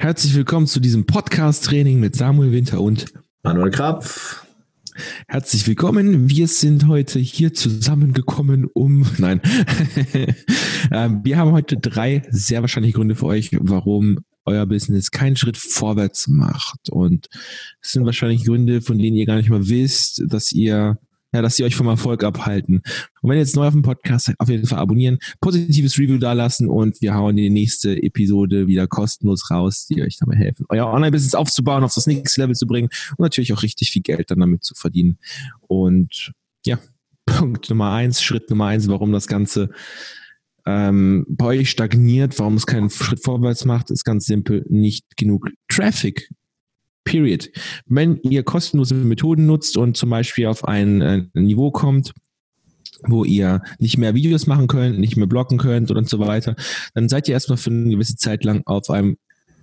Herzlich willkommen zu diesem Podcast-Training mit Samuel Winter und Manuel Krapf. Herzlich willkommen. Wir sind heute hier zusammengekommen, um. Nein. Ähm, wir haben heute drei sehr wahrscheinliche Gründe für euch, warum euer Business keinen Schritt vorwärts macht. Und es sind wahrscheinlich Gründe, von denen ihr gar nicht mal wisst, dass ihr ja, dass sie euch vom Erfolg abhalten. Und wenn ihr jetzt neu auf dem Podcast seid, auf jeden Fall abonnieren, positives Review dalassen und wir hauen die nächste Episode wieder kostenlos raus, die euch dabei helfen, euer Online-Business aufzubauen, auf das nächste Level zu bringen und natürlich auch richtig viel Geld dann damit zu verdienen. Und ja, Punkt Nummer eins, Schritt Nummer eins, warum das Ganze ähm, bei euch stagniert, warum es keinen Schritt vorwärts macht, ist ganz simpel, nicht genug Traffic Period. Wenn ihr kostenlose Methoden nutzt und zum Beispiel auf ein, äh, Niveau kommt, wo ihr nicht mehr Videos machen könnt, nicht mehr blocken könnt und so weiter, dann seid ihr erstmal für eine gewisse Zeit lang auf einem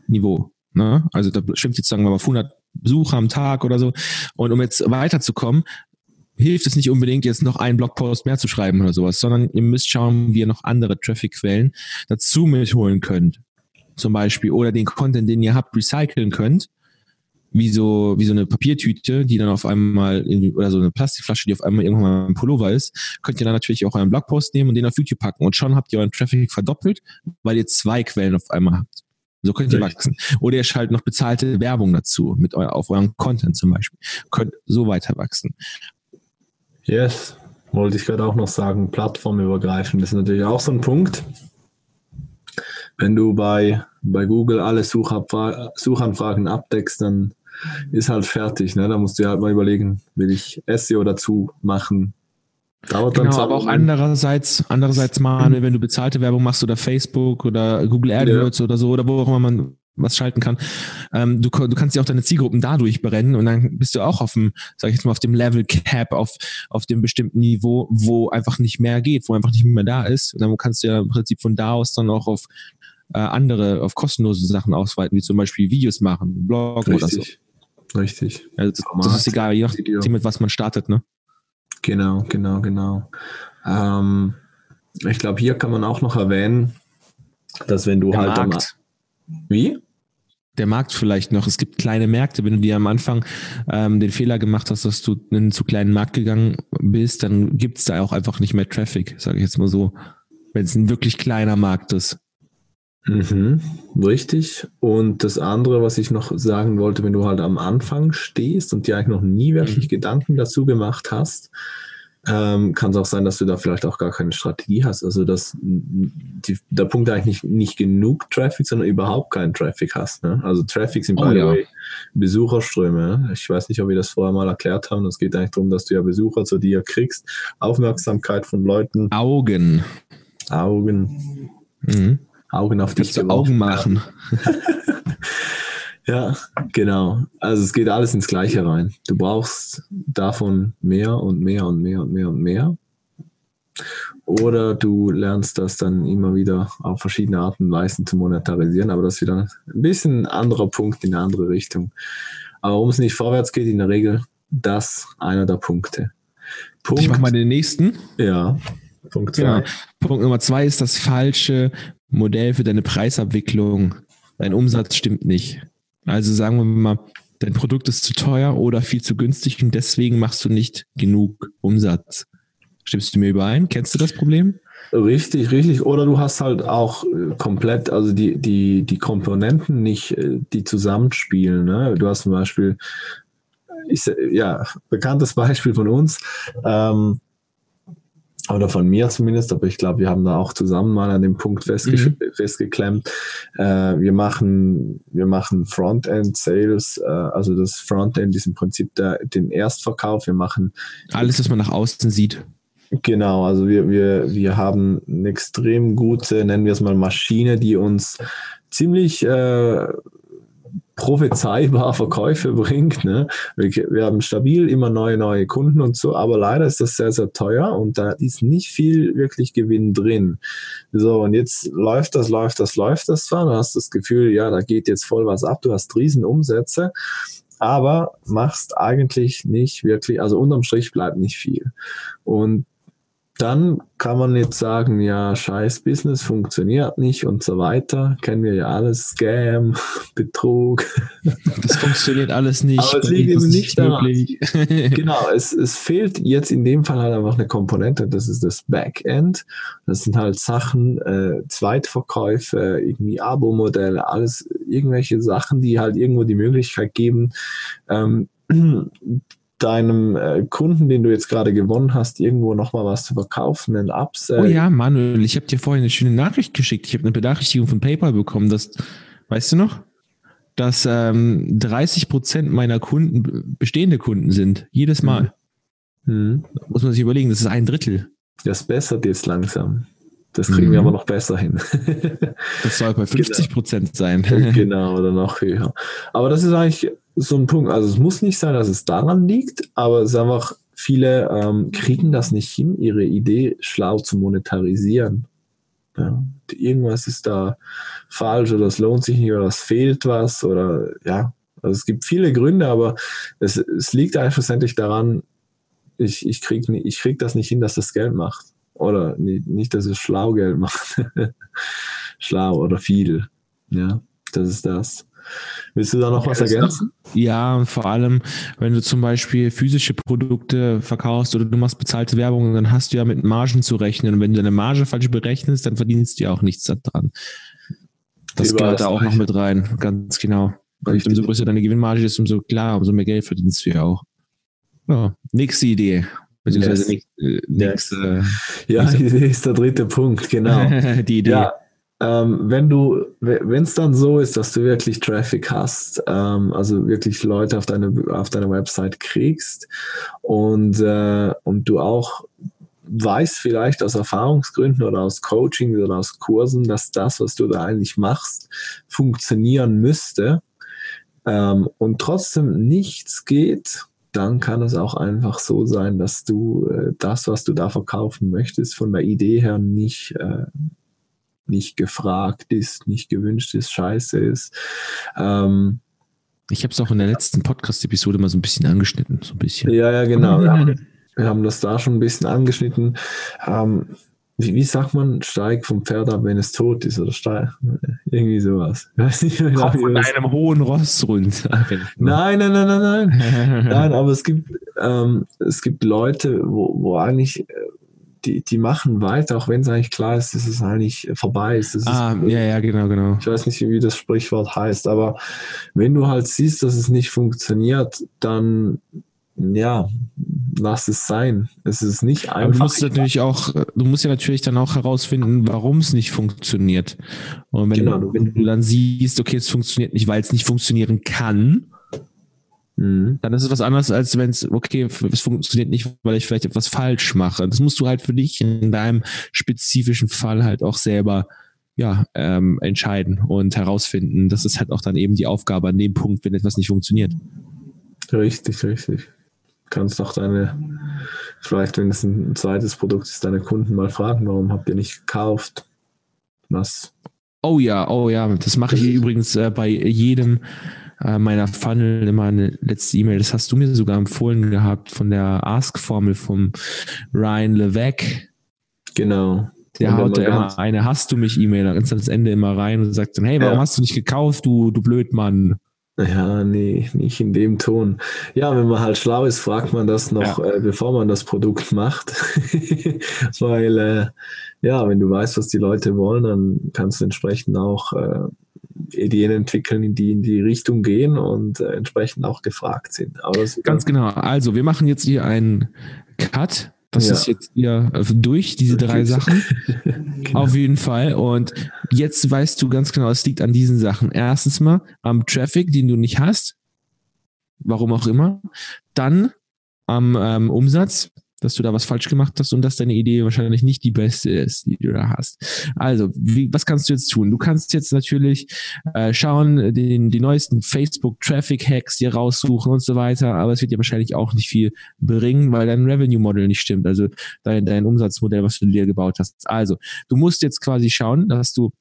Niveau. Ne? Also da stimmt jetzt sagen wir mal auf 100 Besucher am Tag oder so. Und um jetzt weiterzukommen, hilft es nicht unbedingt, jetzt noch einen Blogpost mehr zu schreiben oder sowas, sondern ihr müsst schauen, wie ihr noch andere Traffic-Quellen dazu mitholen könnt. Zum Beispiel. Oder den Content, den ihr habt, recyceln könnt wie so, wie so eine Papiertüte, die dann auf einmal irgendwie, oder so eine Plastikflasche, die auf einmal irgendwann mal ein Pullover ist, könnt ihr dann natürlich auch euren Blogpost nehmen und den auf YouTube packen. Und schon habt ihr euren Traffic verdoppelt, weil ihr zwei Quellen auf einmal habt. So könnt ihr wachsen. Oder ihr schaltet noch bezahlte Werbung dazu, mit eu auf eurem Content zum Beispiel. Könnt so weiter wachsen. Yes. Wollte ich gerade auch noch sagen, plattformübergreifend ist natürlich auch so ein Punkt. Wenn du bei, bei Google alle Suchanfragen abdeckst, dann ist halt fertig. Ne? Da musst du halt mal überlegen, will ich SEO dazu machen? Dauert genau, dann aber auch andererseits, andererseits mal, wenn du bezahlte Werbung machst oder Facebook oder Google AdWords ja. oder so oder wo auch immer man was schalten kann. Ähm, du, du kannst ja auch deine Zielgruppen dadurch brennen und dann bist du auch auf dem, sag ich jetzt mal, auf dem Level Cap, auf, auf dem bestimmten Niveau, wo einfach nicht mehr geht, wo einfach nicht mehr da ist. Und dann kannst du ja im Prinzip von da aus dann auch auf äh, andere, auf kostenlose Sachen ausweiten, wie zum Beispiel Videos machen, Blog Richtig. oder so. Richtig. Also das, das ist egal, je nachdem, mit was man startet, ne? Genau, genau, genau. Ähm, ich glaube, hier kann man auch noch erwähnen, dass wenn du Der halt Markt. Am, wie? Der Markt vielleicht noch. Es gibt kleine Märkte. Wenn du dir am Anfang ähm, den Fehler gemacht hast, dass du in einen zu kleinen Markt gegangen bist, dann gibt es da auch einfach nicht mehr Traffic, sage ich jetzt mal so. Wenn es ein wirklich kleiner Markt ist. Mhm, richtig. Und das andere, was ich noch sagen wollte, wenn du halt am Anfang stehst und dir eigentlich noch nie wirklich mhm. Gedanken dazu gemacht hast, ähm, kann es auch sein, dass du da vielleicht auch gar keine Strategie hast. Also dass die, der Punkt eigentlich nicht, nicht genug Traffic, sondern überhaupt keinen Traffic hast. Ne? Also Traffic sind oh, by ja. way Besucherströme. Ich weiß nicht, ob wir das vorher mal erklärt haben. Es geht eigentlich darum, dass du ja Besucher zu dir kriegst, Aufmerksamkeit von Leuten. Augen. Augen. Mhm. Augen auf dich zu Augen machen. ja, genau. Also es geht alles ins Gleiche rein. Du brauchst davon mehr und mehr und mehr und mehr und mehr. Oder du lernst das dann immer wieder auf verschiedene Arten und Weisen zu monetarisieren, aber das ist wieder ein bisschen ein anderer Punkt in eine andere Richtung. Aber warum es nicht vorwärts geht, in der Regel das einer der Punkte. Punkt, ich mache mal den nächsten. Ja. Punkt zwei. Ja. Punkt Nummer zwei ist das falsche Modell für deine Preisabwicklung. Dein Umsatz stimmt nicht. Also sagen wir mal, dein Produkt ist zu teuer oder viel zu günstig und deswegen machst du nicht genug Umsatz. Stimmst du mir überein? Kennst du das Problem? Richtig, richtig. Oder du hast halt auch äh, komplett, also die, die, die Komponenten nicht, äh, die zusammenspielen. Ne? Du hast zum Beispiel, ich, ja, bekanntes Beispiel von uns. Ähm, oder von mir zumindest, aber ich glaube, wir haben da auch zusammen mal an dem Punkt festge mhm. festgeklemmt. Äh, wir machen, wir machen Frontend Sales, äh, also das Frontend ist im Prinzip der, den Erstverkauf. Wir machen alles, was man nach außen sieht. Genau, also wir, wir, wir haben eine extrem gute, nennen wir es mal Maschine, die uns ziemlich äh, prophezeibar Verkäufe bringt. Ne? Wir, wir, haben stabil immer neue, neue Kunden und so, aber leider ist das sehr, sehr teuer und da ist nicht viel wirklich Gewinn drin. So, und jetzt läuft das, läuft das, läuft das zwar, du hast das Gefühl, ja, da geht jetzt voll was ab, du hast riesen Umsätze, aber machst eigentlich nicht wirklich, also unterm Strich bleibt nicht viel. Und dann kann man jetzt sagen, ja, scheiß Business funktioniert nicht und so weiter. Kennen wir ja alles, Scam, Betrug. Das funktioniert alles nicht. Aber es liegt eben nicht daran. genau, es, es fehlt jetzt in dem Fall halt einfach eine Komponente, das ist das Backend. Das sind halt Sachen, äh, Zweitverkäufe, irgendwie Abo-Modelle, alles irgendwelche Sachen, die halt irgendwo die Möglichkeit geben, ähm, deinem äh, Kunden, den du jetzt gerade gewonnen hast, irgendwo nochmal was zu verkaufen, einen Upsell. Oh ja, Manuel, ich habe dir vorhin eine schöne Nachricht geschickt. Ich habe eine Benachrichtigung von PayPal bekommen, dass, weißt du noch, dass ähm, 30 Prozent meiner Kunden bestehende Kunden sind. Jedes Mal. Mhm. Muss man sich überlegen, das ist ein Drittel. Das bessert jetzt langsam. Das kriegen mhm. wir aber noch besser hin. das soll bei 50 Prozent genau. sein. genau, oder noch höher. Aber das ist eigentlich so ein Punkt. Also es muss nicht sein, dass es daran liegt, aber es ist einfach, viele ähm, kriegen das nicht hin, ihre Idee schlau zu monetarisieren. Ja, irgendwas ist da falsch oder es lohnt sich nicht oder es fehlt was oder ja, also es gibt viele Gründe, aber es, es liegt einfach schlussendlich daran, ich, ich krieg, ich krieg das nicht hin, dass das Geld macht. Oder nicht dass es schlau Geld macht. schlau oder viel. Ja, das ist das. Willst du da noch was ergänzen? Ja, und vor allem, wenn du zum Beispiel physische Produkte verkaufst oder du machst bezahlte Werbung, dann hast du ja mit Margen zu rechnen. Und wenn du deine Marge falsch berechnest, dann verdienst du ja auch nichts daran. Das gehört da auch noch mit rein, ganz genau. Weil umso größer deine Gewinnmarge ist, umso klar, umso mehr Geld verdienst du ja auch. Ja, nächste Idee. Beziehungsweise yes. nächste, Ja, die Idee ist der dritte Punkt, genau. die Idee. Ja, ähm, wenn du, wenn es dann so ist, dass du wirklich Traffic hast, ähm, also wirklich Leute auf deine, auf deine Website kriegst und, äh, und du auch weißt vielleicht aus Erfahrungsgründen oder aus Coaching oder aus Kursen, dass das, was du da eigentlich machst, funktionieren müsste ähm, und trotzdem nichts geht, dann kann es auch einfach so sein, dass du äh, das, was du da verkaufen möchtest, von der Idee her nicht, äh, nicht gefragt ist, nicht gewünscht ist, scheiße ist. Ähm, ich habe es auch in der letzten Podcast-Episode mal so ein bisschen angeschnitten, so ein bisschen. Ja, ja, genau. Wir haben, wir haben das da schon ein bisschen angeschnitten. Ähm, wie, wie sagt man, steig vom Pferd ab, wenn es tot ist oder steig, irgendwie sowas. Ich weiß nicht, Komm von einem hohen Ross runter. nein, nein, nein, nein, nein. nein, aber es gibt, ähm, es gibt Leute, wo, wo eigentlich äh, die, die machen weiter, auch wenn es eigentlich klar ist, dass es eigentlich vorbei ist. Das ah, ist, ja, ja, genau, genau. Ich weiß nicht, wie das Sprichwort heißt, aber wenn du halt siehst, dass es nicht funktioniert, dann ja, lass es sein. Es ist nicht einfach. Aber du musst natürlich auch, du musst ja natürlich dann auch herausfinden, warum es nicht funktioniert. Und wenn, genau. du, wenn du dann siehst, okay, es funktioniert nicht, weil es nicht funktionieren kann, Mhm. Dann ist es was anderes, als wenn es, okay, es funktioniert nicht, weil ich vielleicht etwas falsch mache. Das musst du halt für dich in deinem spezifischen Fall halt auch selber ja, ähm, entscheiden und herausfinden. Das ist halt auch dann eben die Aufgabe an dem Punkt, wenn etwas nicht funktioniert. Richtig, richtig. Du kannst auch deine, vielleicht wenn es ein zweites Produkt ist, deine Kunden mal fragen, warum habt ihr nicht gekauft? Was? Oh ja, oh ja, das mache ich übrigens äh, bei jedem äh, meiner Funnel immer eine letzte E-Mail. Das hast du mir sogar empfohlen gehabt von der Ask-Formel vom Ryan Levesque. Genau. Der haut da immer eine Hast du mich E-Mail ganz ans Ende immer rein und sagt dann, hey, warum ja. hast du nicht gekauft, du, du Blödmann? Ja, nee, nicht in dem Ton. Ja, wenn man halt schlau ist, fragt man das noch, ja. äh, bevor man das Produkt macht. Weil, äh, ja, wenn du weißt, was die Leute wollen, dann kannst du entsprechend auch äh, Ideen entwickeln, die in die Richtung gehen und äh, entsprechend auch gefragt sind. Ganz genau. Also wir machen jetzt hier einen Cut. Das ja. ist jetzt hier durch, diese drei Sachen. genau. Auf jeden Fall. Und jetzt weißt du ganz genau, es liegt an diesen Sachen. Erstens mal am Traffic, den du nicht hast. Warum auch immer. Dann am ähm, Umsatz, dass du da was falsch gemacht hast und dass deine Idee wahrscheinlich nicht die beste ist, die du da hast. Also, wie, was kannst du jetzt tun? Du kannst jetzt natürlich äh, schauen, den, die neuesten Facebook-Traffic-Hacks dir raussuchen und so weiter, aber es wird dir wahrscheinlich auch nicht viel bringen, weil dein Revenue-Model nicht stimmt, also dein, dein Umsatzmodell, was du dir gebaut hast. Also, du musst jetzt quasi schauen, dass du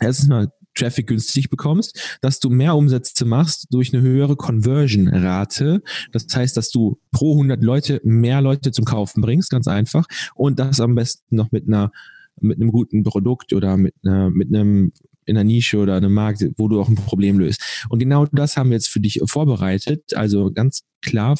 erstens mal Traffic günstig bekommst, dass du mehr Umsätze machst durch eine höhere Conversion-Rate. Das heißt, dass du pro 100 Leute mehr Leute zum Kaufen bringst, ganz einfach. Und das am besten noch mit einer mit einem guten Produkt oder mit einer, mit einem in einer Nische oder einem Markt, wo du auch ein Problem löst. Und genau das haben wir jetzt für dich vorbereitet. Also ganz klar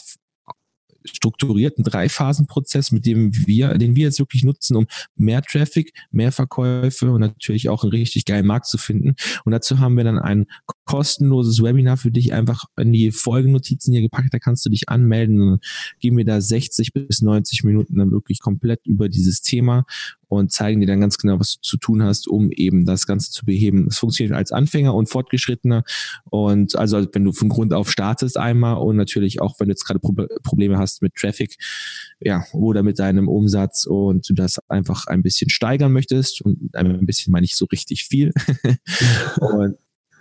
strukturierten Drei-Phasen-Prozess, mit dem wir, den wir jetzt wirklich nutzen, um mehr Traffic, mehr Verkäufe und natürlich auch einen richtig geilen Markt zu finden. Und dazu haben wir dann ein kostenloses Webinar für dich einfach in die Folgenotizen hier gepackt. Da kannst du dich anmelden und geben wir da 60 bis 90 Minuten dann wirklich komplett über dieses Thema und zeigen dir dann ganz genau, was du zu tun hast, um eben das Ganze zu beheben. Es funktioniert als Anfänger und Fortgeschrittener und also wenn du von Grund auf startest einmal und natürlich auch, wenn du jetzt gerade Probleme hast mit Traffic, ja, oder mit deinem Umsatz und du das einfach ein bisschen steigern möchtest und ein bisschen meine ich so richtig viel. und,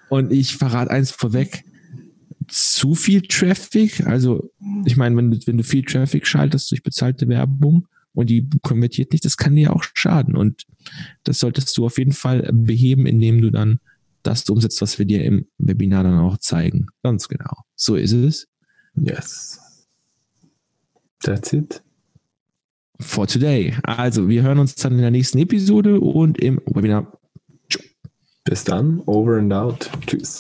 und ich verrate eins vorweg, zu viel Traffic, also ich meine, wenn du, wenn du viel Traffic schaltest durch bezahlte Werbung, und die konvertiert nicht, das kann dir auch schaden. Und das solltest du auf jeden Fall beheben, indem du dann das umsetzt, was wir dir im Webinar dann auch zeigen. Ganz genau. So ist es. Yes. That's it. For today. Also, wir hören uns dann in der nächsten Episode und im Webinar. Bis dann. Over and out. Tschüss.